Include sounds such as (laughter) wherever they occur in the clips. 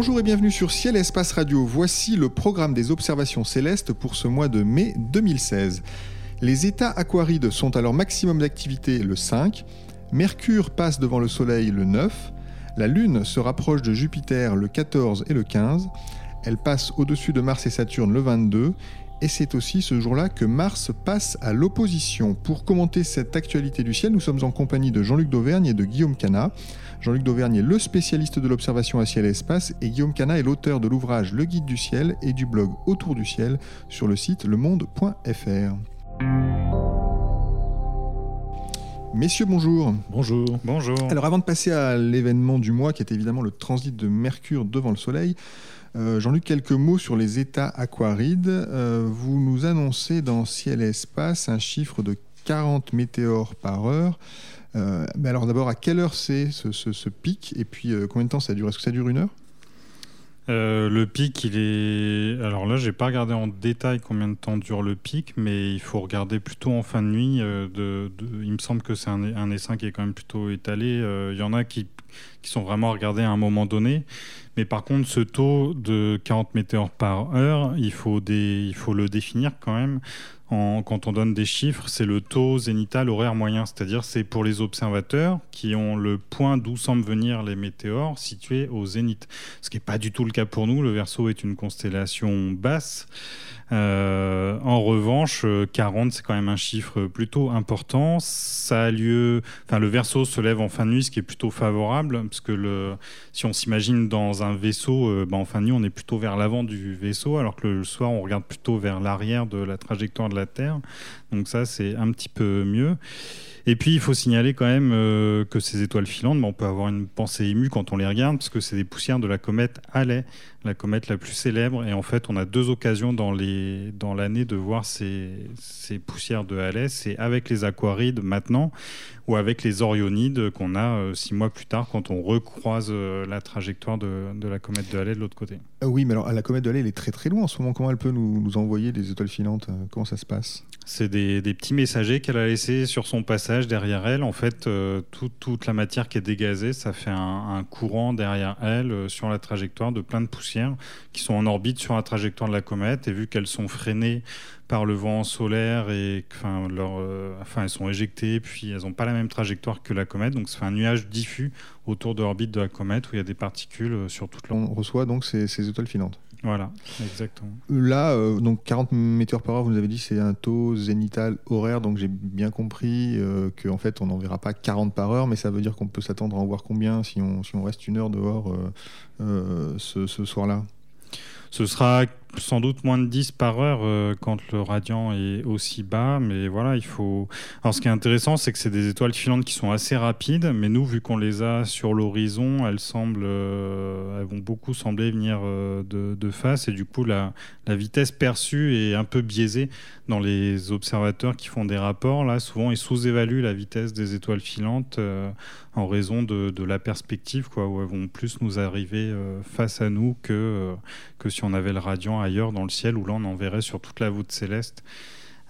Bonjour et bienvenue sur Ciel Espace Radio. Voici le programme des observations célestes pour ce mois de mai 2016. Les états aquarides sont à leur maximum d'activité le 5, Mercure passe devant le Soleil le 9, la Lune se rapproche de Jupiter le 14 et le 15, elle passe au-dessus de Mars et Saturne le 22, et c'est aussi ce jour-là que Mars passe à l'opposition. Pour commenter cette actualité du ciel, nous sommes en compagnie de Jean-Luc Dauvergne et de Guillaume Cana. Jean-Luc Dauvergne est le spécialiste de l'observation à ciel et espace et Guillaume Cana est l'auteur de l'ouvrage Le Guide du ciel et du blog Autour du ciel sur le site lemonde.fr. Messieurs, bonjour. Bonjour. Bonjour. Alors avant de passer à l'événement du mois qui est évidemment le transit de Mercure devant le Soleil, euh, Jean-Luc, quelques mots sur les états aquarides. Euh, vous nous annoncez dans Ciel et Espace un chiffre de 40 météores par heure. Euh, mais alors d'abord, à quelle heure c'est ce, pic? Et puis combien de temps ça dure? Est-ce que ça dure une heure? Le pic, il est. Alors là, j'ai pas regardé en détail combien de temps dure le pic, mais il faut regarder plutôt en fin de nuit. de, Il me semble que c'est un, un, essaim qui est quand même plutôt étalé. Il y en a qui, qui sont vraiment regardés à un moment donné. Mais par contre, ce taux de 40 météores par heure, il faut, il faut le définir quand même. Quand on donne des chiffres, c'est le taux zénital horaire moyen, c'est-à-dire c'est pour les observateurs qui ont le point d'où semblent venir les météores situé au zénith. Ce qui n'est pas du tout le cas pour nous. Le Verseau est une constellation basse. Euh, en revanche, 40, euh, c'est quand même un chiffre plutôt important. Ça a lieu, enfin, le verso se lève en fin de nuit, ce qui est plutôt favorable, parce que le, si on s'imagine dans un vaisseau, euh, ben, en fin de nuit, on est plutôt vers l'avant du vaisseau, alors que le soir, on regarde plutôt vers l'arrière de la trajectoire de la Terre. Donc ça, c'est un petit peu mieux. Et puis, il faut signaler quand même que ces étoiles filantes, on peut avoir une pensée émue quand on les regarde, parce que c'est des poussières de la comète Halley, la comète la plus célèbre. Et en fait, on a deux occasions dans l'année de voir ces, ces, poussières de Halley. C'est avec les aquarides maintenant ou avec les Orionides qu'on a euh, six mois plus tard quand on recroise euh, la trajectoire de, de, la comète de Halley de l'autre côté. Euh, oui, mais alors la comète de Halley, elle est très très loin en ce moment. Comment elle peut nous, nous envoyer des étoiles filantes Comment ça se passe? C'est des, des, petits messagers qu'elle a laissés sur son passage derrière elle. En fait, toute la matière qui est dégazée, ça fait un, un courant derrière elle sur la trajectoire de plein de poussières qui sont en orbite sur la trajectoire de la comète. Et vu qu'elles sont freinées par le vent solaire et enfin, leur, euh, enfin elles sont éjectées, puis elles n'ont pas la même trajectoire que la comète. Donc fait un nuage diffus autour de l'orbite de la comète où il y a des particules euh, sur toute l'orbite. On reçoit donc ces, ces étoiles filantes. Voilà, exactement. Là, euh, donc 40 météores par heure, vous nous avez dit c'est un taux zénital horaire, donc j'ai bien compris euh, qu'en fait on n'en verra pas 40 par heure, mais ça veut dire qu'on peut s'attendre à en voir combien si on, si on reste une heure dehors euh, ce, ce soir-là? Ce sera sans doute moins de 10 par heure euh, quand le radian est aussi bas, mais voilà, il faut. Alors, ce qui est intéressant, c'est que c'est des étoiles filantes qui sont assez rapides, mais nous, vu qu'on les a sur l'horizon, elles semblent, euh, elles vont beaucoup sembler venir euh, de, de, face, et du coup, la, la, vitesse perçue est un peu biaisée dans les observateurs qui font des rapports. Là, souvent, ils sous-évaluent la vitesse des étoiles filantes en raison de, de, la perspective, quoi, où elles vont plus nous arriver face à nous que, que si on avait le radian ailleurs dans le ciel où là on en verrait sur toute la voûte céleste.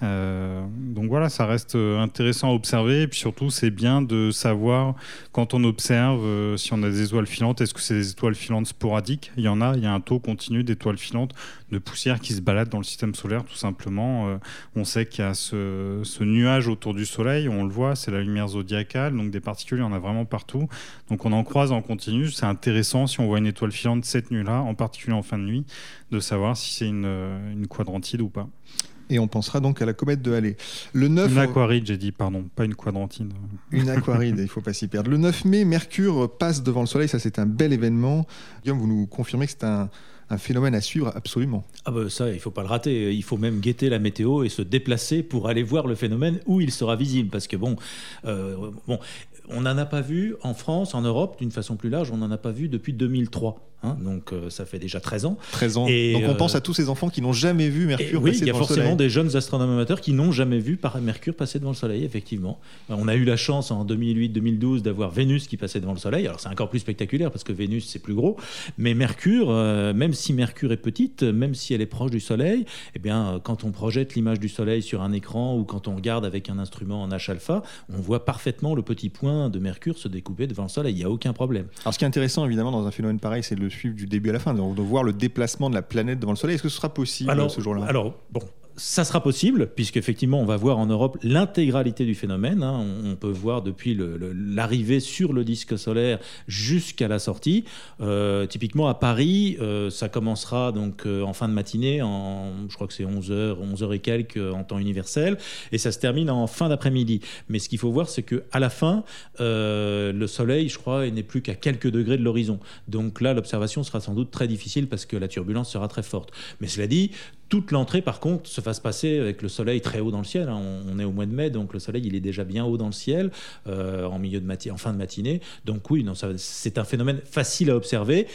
Euh, donc voilà, ça reste euh, intéressant à observer. Et puis surtout, c'est bien de savoir quand on observe euh, si on a des étoiles filantes, est-ce que c'est des étoiles filantes sporadiques? Il y en a, il y a un taux continu d'étoiles filantes, de poussière qui se baladent dans le système solaire tout simplement. on sait qu'il y a ce, ce, nuage autour du Soleil, on le voit, c'est la lumière zodiacale, donc des particules, il y en a vraiment partout. Donc on en croise en continu. C'est intéressant si on voit une étoile filante cette nuit-là, en particulier en fin de nuit, de savoir si c'est une, une quadrantide ou pas et on pensera donc à la comète de Halley. Le 9... Une aquaride, j'ai dit, pardon, pas une quadrantine. Une aquaride, il ne faut pas s'y perdre. Le 9 mai, Mercure passe devant le Soleil, ça c'est un bel événement. Guillaume, vous nous confirmez que c'est un, phénomène à suivre absolument. Ah bah ça, il faut pas le rater. Il faut même guetter la météo et se déplacer pour aller voir le phénomène où il sera visible. Parce que bon, euh, bon on n'en a pas vu en France, en Europe, d'une façon plus large, on n'en a pas vu depuis 2003. Hein, donc euh, ça fait déjà 13 ans. 13 ans. Et donc on pense à tous ces enfants qui n'ont jamais vu Mercure passer devant le Soleil. Oui, il y a forcément des jeunes astronomes amateurs qui n'ont jamais vu Mercure passer devant le Soleil, effectivement. On a eu la chance en 2008-2012 d'avoir Vénus qui passait devant le Soleil. Alors c'est encore plus spectaculaire parce que Vénus c'est plus gros, mais Mercure, même si Mercure est petite, même si elle est proche du Soleil, eh bien quand on projette l'image du Soleil sur un écran ou quand on regarde avec un instrument en H-alpha, on voit parfaitement le petit point de Mercure se découper devant le Soleil. Il n'y a aucun problème. Alors ce qui est intéressant évidemment dans un phénomène pareil, c'est le suivre du début à la fin, donc de voir le déplacement de la planète devant le Soleil. Est-ce que ce sera possible ce jour-là? Alors, bon, ça sera possible, puisqu'effectivement, on va voir en Europe l'intégralité du phénomène. Hein. On, peut voir depuis l'arrivée sur le disque solaire jusqu'à la sortie. Euh, typiquement, à Paris, euh, ça commencera donc euh, en fin de matinée, je crois que c'est 11h, 11h et quelques en temps universel, et ça se termine en fin d'après-midi. Mais ce qu'il faut voir, c'est qu'à la fin, le Soleil, je crois, n'est plus qu'à quelques degrés de l'horizon. Donc là, l'observation sera sans doute très difficile parce que la turbulence sera très forte. Mais cela dit, toute l'entrée, par contre, se va se passer avec le soleil très haut dans le ciel. Hein. On, est au mois de mai, donc le soleil il est déjà bien haut dans le ciel euh, en milieu de en fin de matinée. Donc oui, c'est un phénomène facile à observer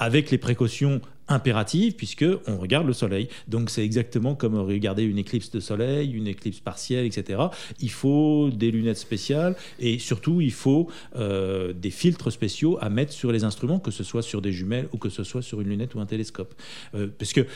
avec les précautions impératives puisque on regarde le soleil. Donc c'est exactement comme regarder une éclipse de soleil, une éclipse partielle, etc. Il faut des lunettes spéciales et surtout il faut euh, des filtres spéciaux à mettre sur les instruments, que ce soit sur des jumelles ou que ce soit sur une lunette ou un télescope. Euh, parce que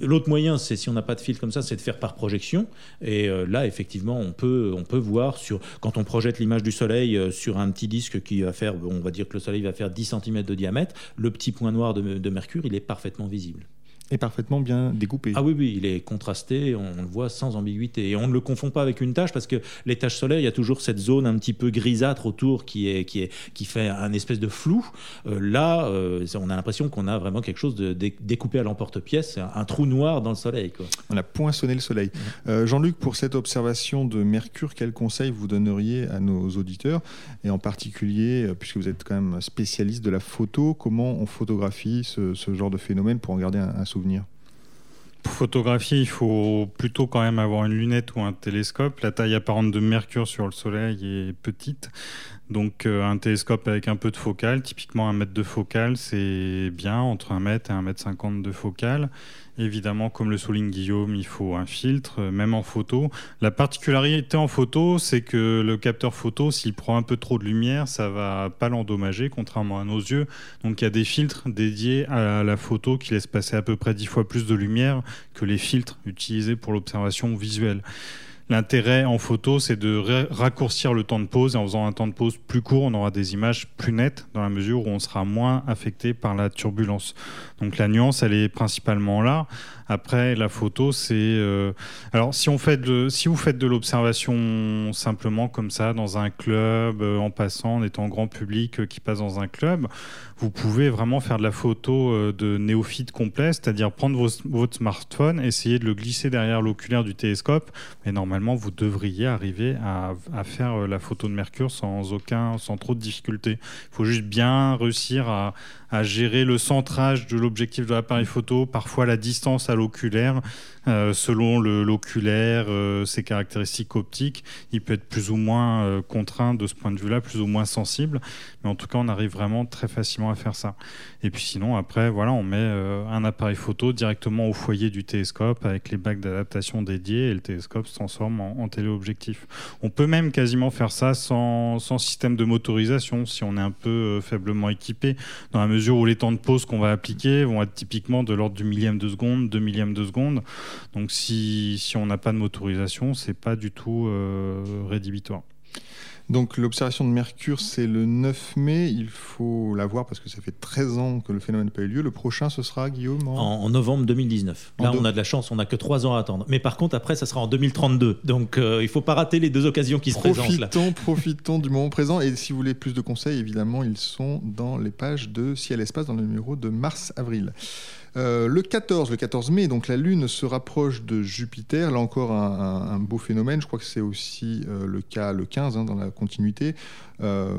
L'autre moyen, c'est si on n'a pas de filtre comme ça, c'est de faire par projection. Et euh, là, effectivement, on peut, on peut voir sur, quand on projette l'image du Soleil euh, sur un petit disque qui va faire, on va dire que le Soleil va faire 10 cm de diamètre, le petit point noir de Mercure, il est parfaitement visible est parfaitement bien découpé. Ah oui, oui, il est contrasté, on, le voit sans ambiguïté. Et on ne le confond pas avec une tache parce que les taches solaires, il y a toujours cette zone un petit peu grisâtre autour qui, est, qui, est, qui fait un espèce de flou. Euh, là, euh, on a l'impression qu'on a vraiment quelque chose de découpé à l'emporte-pièce, un, trou noir dans le soleil. Quoi. On a poinçonné le soleil. Euh, Jean-Luc, pour cette observation de Mercure, quel conseil vous donneriez à nos auditeurs? Et en particulier, puisque vous êtes quand même spécialiste de la photo, comment on photographie ce, genre de phénomène pour en garder un, un souvenir? Pour photographier, il faut plutôt quand même avoir une lunette ou un télescope. La taille apparente de Mercure sur le Soleil est petite. Donc euh, un télescope avec un peu de focale, typiquement un mètre de focale, c'est bien, entre un mètre et un mètre cinquante de focale. Évidemment, comme le souligne Guillaume, il faut un filtre, euh, même en photo. La particularité en photo, c'est que le capteur photo, s'il prend un peu trop de lumière, ça va pas l'endommager, contrairement à nos yeux. Donc il y a des filtres dédiés à la photo qui laissent passer à peu près dix fois plus de lumière que les filtres utilisés pour l'observation visuelle. L'intérêt en photo, c'est de raccourcir le temps de pause. Et en faisant un temps de pause plus court, on aura des images plus nettes dans la mesure où on sera moins affecté par la turbulence. Donc la nuance, elle est principalement là. Après, la photo, c'est. Euh, alors, si, on fait de, si vous faites de l'observation simplement comme ça, dans un club, euh, en passant, en étant grand public euh, qui passe dans un club, vous pouvez vraiment faire de la photo de néophyte complet, c'est-à-dire prendre votre smartphone, essayer de le glisser derrière l'oculaire du télescope, et normalement, vous devriez arriver à, à faire la photo de Mercure sans aucun, sans trop de difficultés. Il faut juste bien réussir à, à gérer le centrage de l'objectif de l'appareil photo, parfois la distance à l'oculaire, euh, selon l'oculaire, euh, ses caractéristiques optiques, il peut être plus ou moins euh, contraint de ce point de vue-là, plus ou moins sensible. Mais en tout cas, on arrive vraiment très facilement à faire ça. Et puis sinon, après, voilà, on met un appareil photo directement au foyer du télescope avec les bacs d'adaptation dédiés et le télescope se transforme en, téléobjectif. On peut même quasiment faire ça sans, sans, système de motorisation si on est un peu faiblement équipé, dans la mesure où les temps de pause qu'on va appliquer vont être typiquement de l'ordre du millième de seconde, deux millièmes de seconde. Donc si, si on n'a pas de motorisation, c'est pas du tout euh, rédhibitoire. Donc l'observation de Mercure, c'est le 9 mai. Il faut la voir parce que ça fait 13 ans que le phénomène n'a pas eu lieu. Le prochain, ce sera, Guillaume En, novembre 2019. Là, on a de la chance, on n'a que 3 ans à attendre. Mais par contre, après, ça sera en 2032. Donc euh, il ne faut pas rater les deux occasions qui se présentent. Là. Profitons du moment présent. Et si vous voulez plus de conseils, évidemment, ils sont dans les pages de Ciel Espace, dans le numéro de mars-avril. Euh, le 14, le 14 mai, donc la Lune se rapproche de Jupiter. Là encore, un, beau phénomène. Je crois que c'est aussi euh, le cas le 15 hein, dans la continuité. Euh,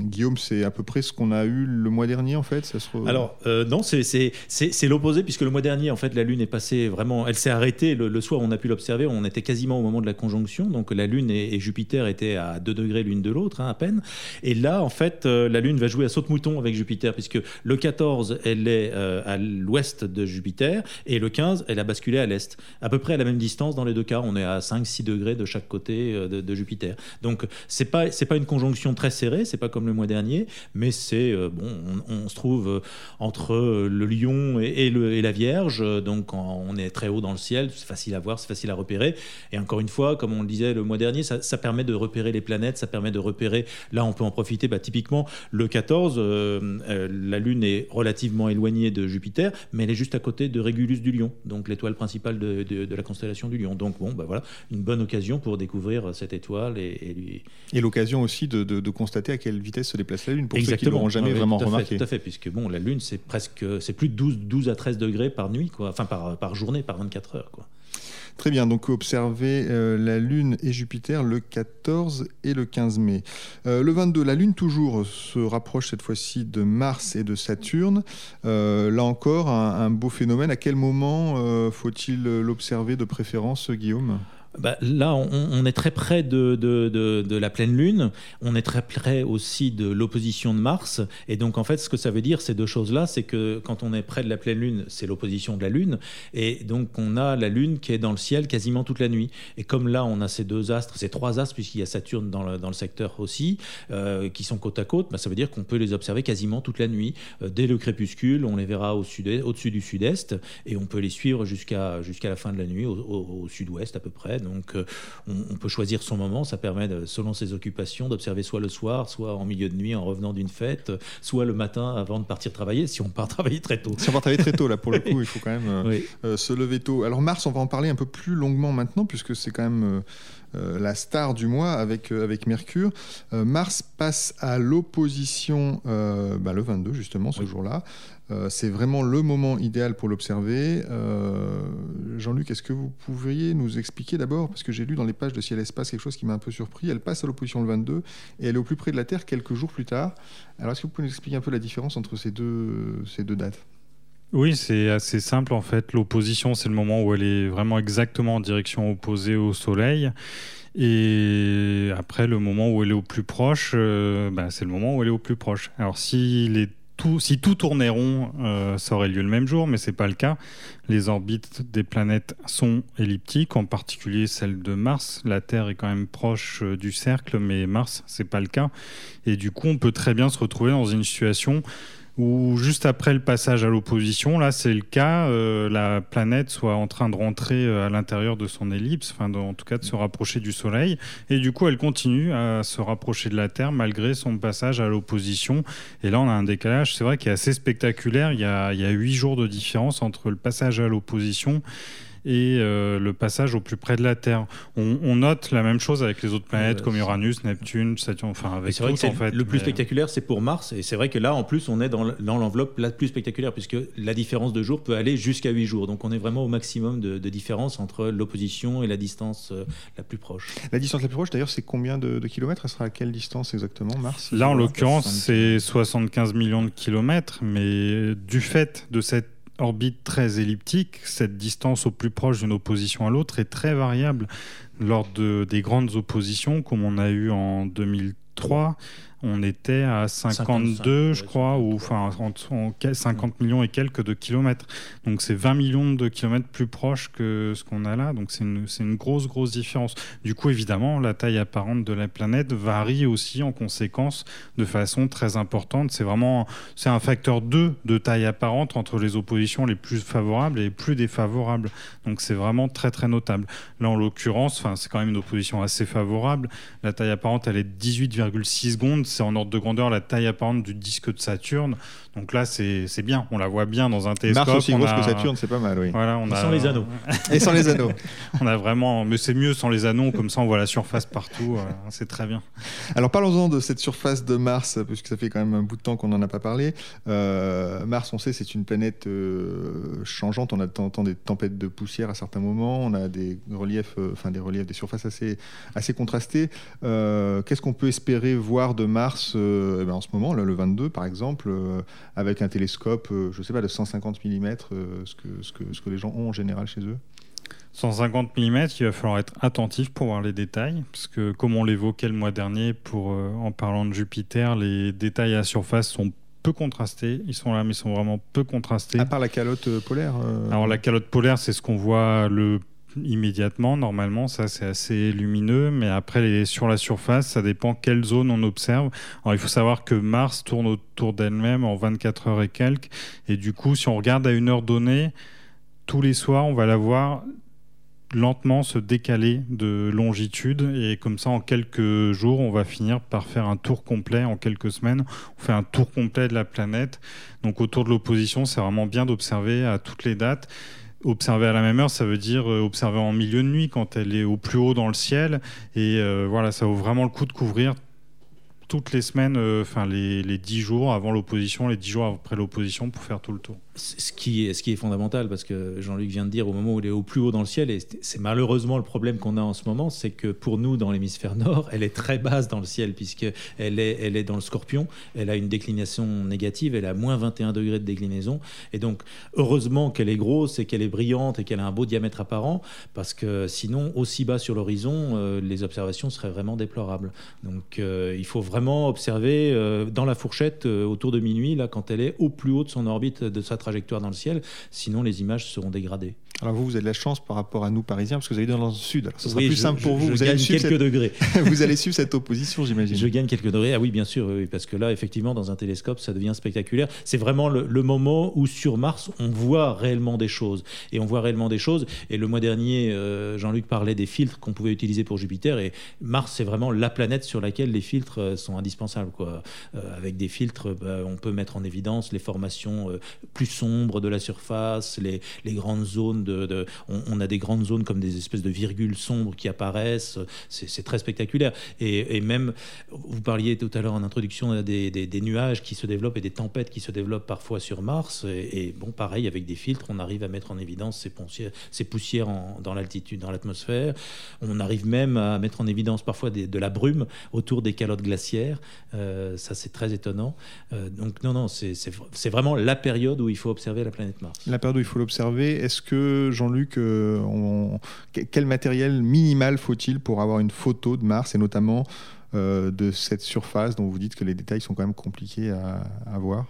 Guillaume, c'est à peu près ce qu'on a eu le mois dernier, en fait. Alors non, c'est l'opposé puisque le mois dernier, en fait, la Lune est passée vraiment. Elle s'est arrêtée le, soir. On a pu l'observer. On était quasiment au moment de la conjonction. Donc la Lune et, Jupiter étaient à 2 degrés l'une de l'autre, hein, à peine. Et là, en fait, la Lune va jouer à saute-mouton avec Jupiter puisque le 14, elle est à l'ouest de Jupiter, et le 15, elle a basculé à l'est. À peu près à la même distance dans les deux cas, on est à 5-6 degrés de chaque côté euh, de, Jupiter. Donc c'est pas c'est pas une conjonction très serrée, c'est pas comme le mois dernier, mais c'est euh, bon, on, se trouve euh, entre le Lion et, le, et la Vierge, donc on est très haut dans le ciel, c'est facile à voir, c'est facile à repérer. Et encore une fois, comme on le disait le mois dernier, ça, permet de repérer les planètes, ça permet de repérer. Là, on peut en profiter. Bah, typiquement, le 14, la Lune est relativement éloignée de Jupiter, mais elle est juste à côté de Régulus du Lion, donc l'étoile principale de, la constellation du Lion. Donc bon, bah voilà, une bonne occasion pour découvrir cette étoile et, et, l'occasion aussi de, constater à quelle vitesse se déplace la Lune pour ceux qui ne l'auront jamais vraiment remarqué. tout à fait, puisque bon, la Lune c'est presque, c'est plus de 12, 12 à 13 degrés par nuit, quoi, enfin par, par journée, par 24 heures, quoi. Très bien, donc observer euh, la Lune et Jupiter le 14 et le 15 mai. Euh, le 22, la Lune toujours se rapproche cette fois-ci de Mars et de Saturne. Euh, là encore, un, beau phénomène. À quel moment faut-il l'observer de préférence, Guillaume? Bah, là, on, est très près de, de, la pleine lune, on est très près aussi de l'opposition de Mars, et donc en fait, ce que ça veut dire, ces deux choses-là, c'est que quand on est près de la pleine lune, c'est l'opposition de la lune, et donc on a la lune qui est dans le ciel quasiment toute la nuit. Et comme là, on a ces deux astres, ces trois astres, puisqu'il y a Saturne dans le, dans le secteur aussi, euh, qui sont côte à côte, bah, ça veut dire qu'on peut les observer quasiment toute la nuit. Euh, dès le crépuscule, on les verra au sud au-dessus du sud-est, et on peut les suivre jusqu'à jusqu'à la fin de la nuit, au, sud-ouest à peu près. Euh, on, peut choisir son moment, ça permet, selon ses occupations, d'observer soit le soir, soit en milieu de nuit en revenant d'une fête, soit le matin avant de partir travailler, si on part (laughs) travailler très tôt. Si on part travailler très tôt, là pour le (laughs) coup, il faut quand même euh, euh, se lever tôt. Alors Mars, on va en parler un peu plus longuement maintenant, puisque c'est quand même... la star du mois avec, avec Mercure. Mars passe à l'opposition bah, le 22, justement, ce jour-là. Euh, c'est vraiment le moment idéal pour l'observer. Euh, Jean-Luc, est-ce que vous pourriez nous expliquer d'abord, parce que j'ai lu dans les pages de Ciel Espace quelque chose qui m'a un peu surpris, elle passe à l'opposition le 22 et elle est au plus près de la Terre quelques jours plus tard. Alors est-ce que vous pouvez nous expliquer un peu la différence entre ces deux, ces deux dates? Oui, c'est assez simple en fait. L'opposition, c'est le moment où elle est vraiment exactement en direction opposée au Soleil. Et après, le moment où elle est au plus proche, euh, bah, c'est le moment où elle est au plus proche. Alors, si les si tout tournait rond, euh, ça aurait lieu le même jour, mais c'est pas le cas. Les orbites des planètes sont elliptiques, en particulier celle de Mars. La Terre est quand même proche euh, du cercle, mais Mars, c'est pas le cas. Et du coup, on peut très bien se retrouver dans une situation ou juste après le passage à l'opposition, là c'est le cas, euh, la planète soit en train de rentrer euh, à l'intérieur de son ellipse, enfin en tout cas de se rapprocher du Soleil, et du coup elle continue à se rapprocher de la Terre malgré son passage à l'opposition. Et là on a un décalage, c'est vrai, qui est assez spectaculaire. Il y a huit jours de différence entre le passage à l'opposition euh, le passage au plus près de la Terre. On, note la même chose avec les autres planètes comme Uranus, Neptune, Saturne, enfin avec tout, en fait. Le plus spectaculaire, c'est pour Mars, et c'est vrai que là, en plus, on est dans l'enveloppe la plus spectaculaire, puisque la différence de jours peut aller jusqu'à 8 jours. Donc on est vraiment au maximum de, différence entre l'opposition et la distance euh, la plus proche. La distance la plus proche, d'ailleurs, c'est combien de, kilomètres? Elle sera à quelle distance exactement, Mars? Là, en l'occurrence, c'est 75 millions de kilomètres, mais du fait de cette orbite très elliptique, cette distance au plus proche d'une opposition à l'autre est très variable. Lors de, des grandes oppositions, comme on a eu en 2003, on était à 52, je crois, ou enfin 50 millions et quelques de kilomètres. Donc c'est 20 millions de kilomètres plus proche que ce qu'on a là. Donc c'est une, une, grosse, grosse différence. Du coup, évidemment, la taille apparente de la planète varie aussi en conséquence de façon très importante. C'est vraiment c'est un facteur 2 de taille apparente entre les oppositions les plus favorables et les plus défavorables. Donc c'est vraiment très, très notable. Là, en l'occurrence, c'est quand même une opposition assez favorable. La taille apparente, elle est 18,6 secondes. C'est en ordre de grandeur la taille apparente du disque de Saturne. Donc là, c'est bien. On la voit bien dans un télescope. Mars aussi grosse que Saturne, c'est pas mal, oui. Voilà, on Et a... sans les anneaux. (laughs) Et sans les anneaux. on a vraiment, mais c'est mieux sans les anneaux, comme ça on voit la surface partout, euh, c'est très bien. Alors parlons-en de cette surface de Mars, puisque ça fait quand même un bout de temps qu'on n'en a pas parlé. Euh, Mars, on sait, c'est une planète euh, changeante. On a de temps en temps des tempêtes de poussière à certains moments. On a des reliefs, euh, enfin des reliefs, des surfaces assez, assez contrastées. Euh, Qu'est-ce qu'on peut espérer voir de Mars euh, eh ben, en ce moment, là, le 22 par exemple, euh, avec un télescope, euh, je sais pas, de 150 mm, ce, que, ce, que, ce que les gens ont en général chez eux 150 mm, il va falloir être attentif pour voir les détails, parce que comme on l'évoquait le mois dernier, pour, euh, en parlant de Jupiter, les détails à surface sont peu contrastés. Ils sont là, mais ils sont vraiment peu contrastés. À part la calotte euh, polaire euh, Alors la calotte polaire, c'est ce qu'on voit le immédiatement normalement ça c'est assez lumineux mais après sur la surface ça dépend quelle zone on observe. Il faut savoir que Mars tourne autour d'elle-même en 24 heures et quelques et du coup si on regarde à une heure donnée tous les soirs on va la voir lentement se décaler de longitude et comme ça en quelques jours on va finir par faire un tour complet en quelques semaines. On fait un tour complet de la planète. Donc autour de l'opposition c'est vraiment bien d'observer à toutes les dates observer à la même heure, ça veut dire euh, observer en milieu de nuit quand elle est au plus haut dans le ciel. Et euh, voilà, ça vaut vraiment le coup de couvrir toutes les semaines, euh, enfin les, les 10 jours avant l'opposition, les 10 jours après l'opposition pour faire tout le tour. Ce qui, est, ce qui est fondamental, parce que Jean-Luc vient de dire au moment où il est au plus haut dans le ciel, et c'est malheureusement le problème qu'on a en ce moment, c'est que pour nous, dans l'hémisphère nord, elle est très basse dans le ciel, puisqu'elle est, elle est dans le scorpion, elle a une déclination négative, elle a moins 21 degrés de déclinaison, et donc heureusement qu'elle est grosse et qu'elle est brillante et qu'elle a un beau diamètre apparent, parce que sinon, aussi bas sur l'horizon, euh, les observations seraient vraiment déplorables. Donc euh, il faut vraiment observer euh, dans la fourchette autour de minuit, là, quand elle est au plus haut de son orbite, de sa trajectoire dans le ciel, sinon les images seront dégradées. Alors vous, vous avez de la chance par rapport à nous Parisiens, parce que vous allez dans le sud. Alors ce sera Oui, plus je- simple pour je- vous. je vous, gagne quelques cette... degrés. (laughs) vous allez suivre cette opposition, j'imagine. Je gagne quelques degrés. Ah oui, bien sûr, oui, parce que là, effectivement, dans un télescope, ça devient spectaculaire. C'est vraiment le, le moment où sur Mars, on voit réellement des choses. Et on voit réellement des choses. Et le mois dernier, euh, Jean-Luc parlait des filtres qu'on pouvait utiliser pour Jupiter. Et Mars, c'est vraiment la planète sur laquelle les filtres euh, sont indispensables. Quoi. Euh, avec des filtres, bah, on peut mettre en évidence les formations euh, plus sombres de la surface, les, les grandes zones de, on, a des grandes zones comme des espèces de virgules sombres qui apparaissent. C'est très spectaculaire. Et, même, vous parliez tout à l'heure en introduction euh, des, nuages qui se développent et des tempêtes qui se développent parfois sur Mars. Et, bon, pareil, avec des filtres, on arrive à mettre en évidence ces poussières, dans l'altitude, dans l'atmosphère. On arrive même à mettre en évidence parfois de la brume autour des calottes glaciaires. Euh, ça, c'est très étonnant. Euh, donc, non, non, c'est vraiment la période où il faut observer la planète Mars. La période où il faut l'observer, est-ce que, Jean-Luc, euh, quel matériel minimal faut-il pour avoir une photo de Mars, et notamment euh, de cette surface dont vous dites que les détails sont quand même compliqués à, voir?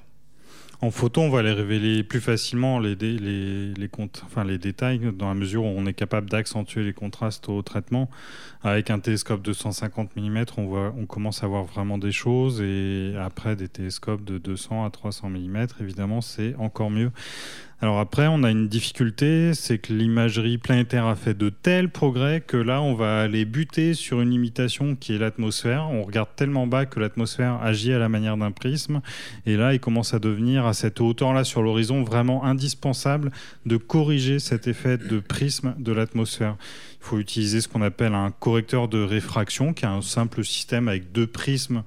En photo, on va les révéler plus facilement les, les, les détails dans la mesure où on est capable d'accentuer les contrastes au traitement. Avec un télescope de 150 mm, on, voit, on commence à voir vraiment des choses et après des télescopes de 200 à 300 mm, évidemment, c'est encore mieux. Alors après, on a une difficulté, c'est que l'imagerie planétaire a fait de tels progrès que là, on va aller buter sur une limitation qui est l'atmosphère. On regarde tellement bas que l'atmosphère agit à la manière d'un prisme. Et là, il commence à devenir à cette hauteur-là sur l'horizon vraiment indispensable de corriger cet effet de prisme de l'atmosphère. Il faut utiliser ce qu'on appelle un correcteur de réfraction, qui est un simple système avec deux prismes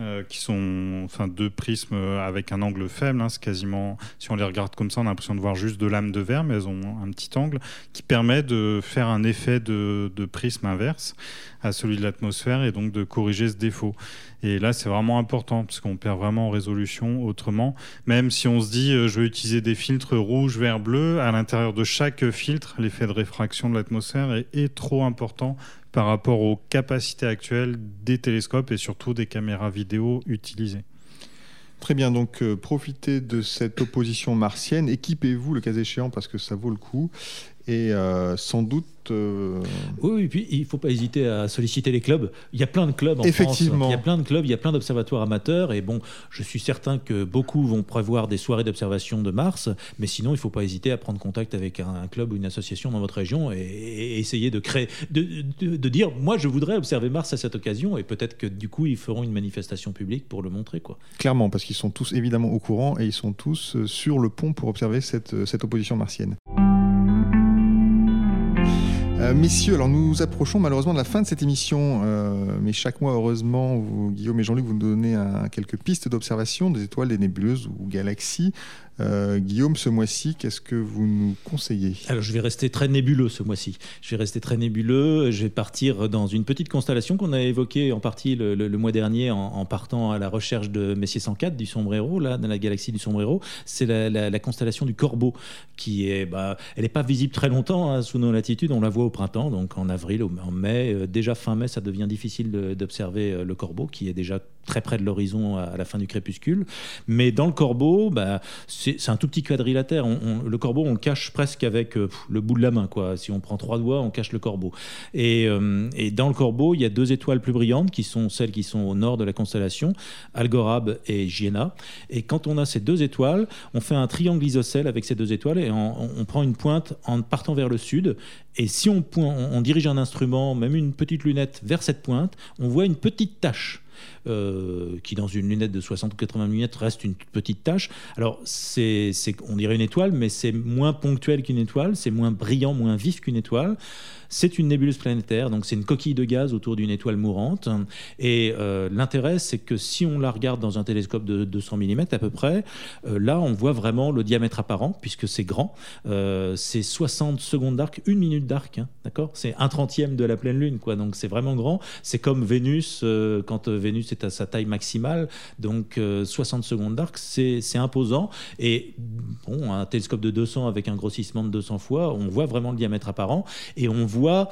euh, qui sont enfin deux prismes avec un angle faible. hein, c'est quasiment, si on les regarde comme ça, on a l'impression de voir juste deux lames de verre, mais elles ont un petit angle qui permet de faire un effet de, de prisme inverse à celui de l'atmosphère et donc de corriger ce défaut. Et là, c'est vraiment important parce qu'on perd vraiment en résolution autrement. Même si on se dit, euh, je vais utiliser des filtres rouge, vert, bleu, à l'intérieur de chaque filtre, l'effet de réfraction de l'atmosphère est trop important par rapport aux capacités actuelles des télescopes et surtout des caméras vidéo utilisées. Très bien, donc euh, profitez de cette opposition martienne, équipez-vous le cas échéant parce que ça vaut le coup. Et sans doute euh, oui, et puis il ne faut pas hésiter à solliciter les clubs. Il y a plein de clubs en Effectivement. France. Il y a plein de clubs, il y a plein d'observatoires amateurs. Et bon, je suis certain que beaucoup vont prévoir des soirées d'observation de Mars. Mais sinon, il ne faut pas hésiter à prendre contact avec un, club ou une association dans votre région et, essayer de créer, de, de, dire moi, je voudrais observer Mars à cette occasion. Et peut-être que du coup, ils feront une manifestation publique pour le montrer. Quoi. Clairement, parce qu'ils sont tous évidemment au courant et ils sont tous euh, sur le pont pour observer cette, cette opposition martienne. Euh, messieurs, alors nous approchons malheureusement de la fin de cette émission, euh, mais chaque mois, heureusement, vous, Guillaume et Jean-Luc, vous nous donnez quelques pistes d'observation des étoiles, des nébuleuses ou galaxies. Euh, Guillaume, ce mois-ci, qu'est-ce que vous nous conseillez? Alors, je vais rester très nébuleux ce mois-ci. Je vais rester très nébuleux. Je vais partir dans une petite constellation qu'on a évoquée en partie le, mois dernier en, partant à la recherche de Messier 104 du Sombrero, là, dans la galaxie du Sombrero. C'est la, constellation du Corbeau, qui est, bah, elle n'est pas visible très longtemps hein, sous nos latitudes. On la voit au printemps, donc en avril, en mai. Euh, déjà fin mai, ça devient difficile d'observer euh, le Corbeau, qui est déjà très près de l'horizon à la fin du crépuscule. Mais dans le corbeau, bah, c'est un tout petit quadrilatère. le corbeau, on le cache presque avec euh, le bout de la main. Quoi. Si on prend trois doigts, on cache le corbeau. Euh, et, dans le corbeau, il y a deux étoiles plus brillantes qui sont celles qui sont au nord de la constellation, Algorab et Gienah. Et quand on a ces deux étoiles, on fait un triangle isocèle avec ces deux étoiles et on, prend une pointe en partant vers le sud. Et si on, on dirige un instrument, même une petite lunette, vers cette pointe, on voit une petite tache euh, qui dans une lunette de 60 ou 80 mm reste une petite tache. Alors, c'est, on dirait une étoile, mais c'est moins ponctuel qu'une étoile, c'est moins brillant, moins vif qu'une étoile. C'est une nébuleuse planétaire, donc c'est une coquille de gaz autour d'une étoile mourante. Et euh, l'intérêt, c'est que si on la regarde dans un télescope de 200 mm à peu près, euh, là, on voit vraiment le diamètre apparent, puisque c'est grand. C'est 60 secondes d'arc, une minute d'arc, hein, d'accord? C'est un trentième de la pleine lune, quoi. Donc c'est vraiment grand. C'est comme Vénus, quand Vénus est à sa taille maximale. Donc 60 secondes d'arc, c'est imposant. Et bon, un télescope de 200 avec un grossissement de 200 fois, on voit vraiment le diamètre apparent. Et on voit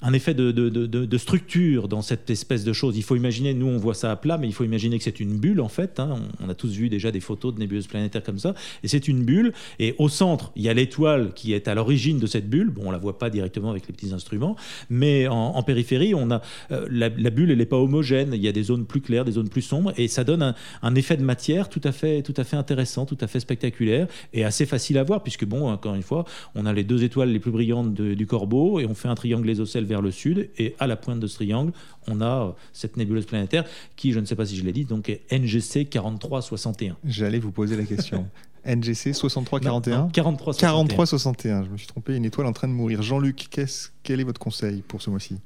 un effet de, de, de, structure dans cette espèce de chose. Il faut imaginer, nous on voit ça à plat, mais il faut imaginer que c'est une bulle en fait. Hein. On, a tous vu déjà des photos de nébuleuses planétaires comme ça. Et c'est une bulle. Et au centre, il y a l'étoile qui est à l'origine de cette bulle. Bon, on la voit pas directement avec les petits instruments, mais en, périphérie, on a euh, la, bulle, elle n'est pas homogène. Il y a des zones plus claires, des zones plus sombres, et ça donne un, effet de matière tout à fait, tout à fait intéressant, tout à fait spectaculaire et assez facile à voir, puisque bon, encore une fois, on a les deux étoiles les plus brillantes du Corbeau et on fait un triangle isocèle vers le sud. Et à la pointe de ce triangle, on a euh, cette nébuleuse planétaire qui, je ne sais pas si je l'ai dit, donc est NGC 4361. J'allais vous poser la question. NGC 6341 4361. 4361, je me suis trompé, une étoile en train de mourir. Jean-Luc, quel est votre conseil pour ce mois-ci?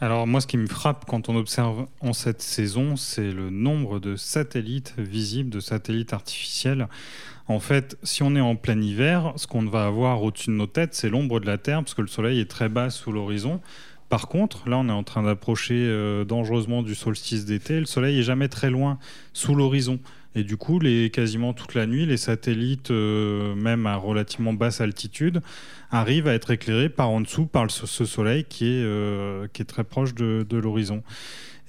Alors moi, ce qui me frappe quand on observe en cette saison, c'est le nombre de satellites visibles, de satellites artificiels. En fait, si on est en plein hiver, ce qu'on va avoir au-dessus de nos têtes, c'est l'ombre de la Terre, parce que le Soleil est très bas sous l'horizon. Par contre, là, on est en train d'approcher euh, dangereusement du solstice d'été. Le Soleil est jamais très loin sous l'horizon. Et du coup, les, quasiment toute la nuit, les satellites, euh, même à relativement basse altitude, arrivent à être éclairés par en dessous par ce Soleil euh, qui est très proche de l'horizon.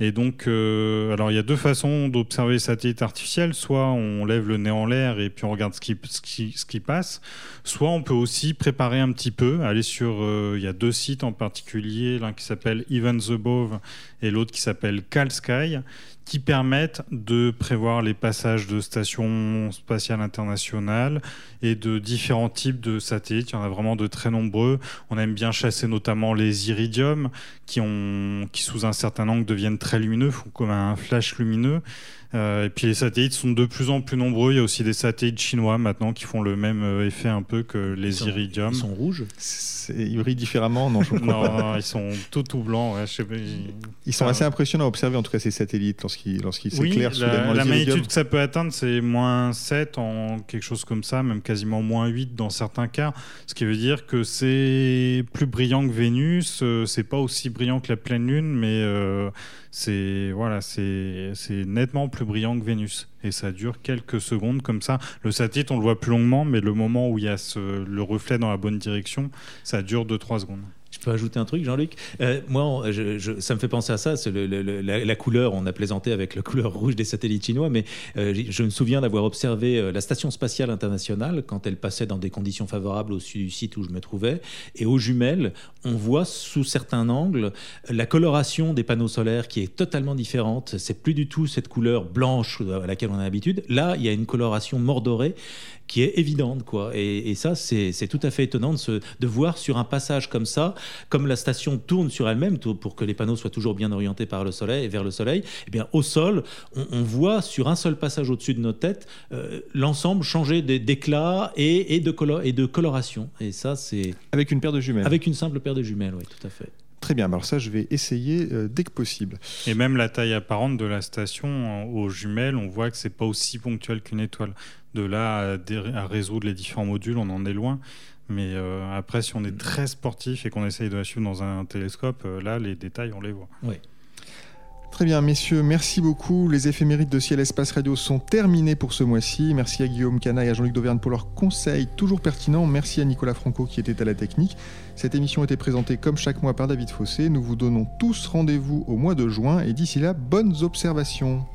Et donc, euh, alors il y a deux façons d'observer les satellites artificiels. Soit on lève le nez en l'air et puis on regarde ce qui, ce qui, ce qui passe. Soit on peut aussi préparer un petit peu, aller sur. Euh, il y a deux sites en particulier, l'un qui s'appelle Events Above et l'autre qui s'appelle Cal Sky, qui permettent de prévoir les passages de stations spatiales internationales et de différents types de satellites. Il y en a vraiment de très nombreux. On aime bien chasser notamment les iridiums qui, qui sous un certain angle deviennent très lumineux, font comme un flash lumineux. Euh, et puis les satellites sont de plus en plus nombreux. Il y a aussi des satellites chinois maintenant qui font le même euh, effet un peu que les iridiums. Ils sont rouges Ils brillent différemment Non, je (laughs) non, ils sont tout tout blancs. ils... sont assez impressionnants à observer en tout cas ces satellites lorsqu'ils lorsqu'ils s'éclairent oui, la, la magnitude que ça peut atteindre, c'est moins 7 en quelque chose comme ça, même quasiment moins 8 dans certains cas. Ce qui veut dire que c'est plus brillant que Vénus. Euh, c'est pas aussi brillant que la pleine lune, mais c'est voilà, c'est nettement plus brillant que Vénus. Et ça dure quelques secondes comme ça. Le satellite, on le voit plus longuement, mais le moment où il y a le reflet dans la bonne direction, ça dure 2-3 secondes. Je peux ajouter un truc, Jean-Luc? Euh, Moi, ça me fait penser à ça. C'est la, couleur. On a plaisanté avec la couleur rouge des satellites chinois, mais euh, je me souviens d'avoir observé euh, la station spatiale internationale quand elle passait dans des conditions favorables au sud du site où je me trouvais. Et aux jumelles, on voit sous certains angles la coloration des panneaux solaires qui est totalement différente. C'est plus du tout cette couleur blanche à laquelle on a l'habitude. Là, il y a une coloration mordorée qui est évidente. Quoi. Et, ça, c'est tout à fait étonnant de voir sur un passage comme ça, comme la station tourne sur elle-même pour que les panneaux soient toujours bien orientés par le soleil, vers le soleil, eh bien, au sol, on, voit sur un seul passage au-dessus de notre tête euh, l'ensemble changer d'éclat et, et, de et de coloration. Et ça, c'est... Avec une paire de jumelles. Avec une simple paire de jumelles, oui, tout à fait. Très bien, alors ça je vais essayer euh, dès que possible. Et même la taille apparente de la station aux jumelles, on voit que c'est pas aussi ponctuel qu'une étoile. De là à, résoudre les différents modules, on en est loin. Mais euh, après, si on est très sportif et qu'on essaye de la suivre dans un télescope, euh, là, les détails, on les voit. Oui. Très bien, messieurs, merci beaucoup. Les éphémérides de Ciel Espace Radio sont terminés pour ce mois-ci. Merci à Guillaume Cana et à Jean-Luc Dauvergne pour leurs conseils toujours pertinents. Merci à Nicolas Franco qui était à la technique. Cette émission était présentée comme chaque mois par David Fossé. Nous vous donnons tous rendez-vous au mois de juin et d'ici là, bonnes observations.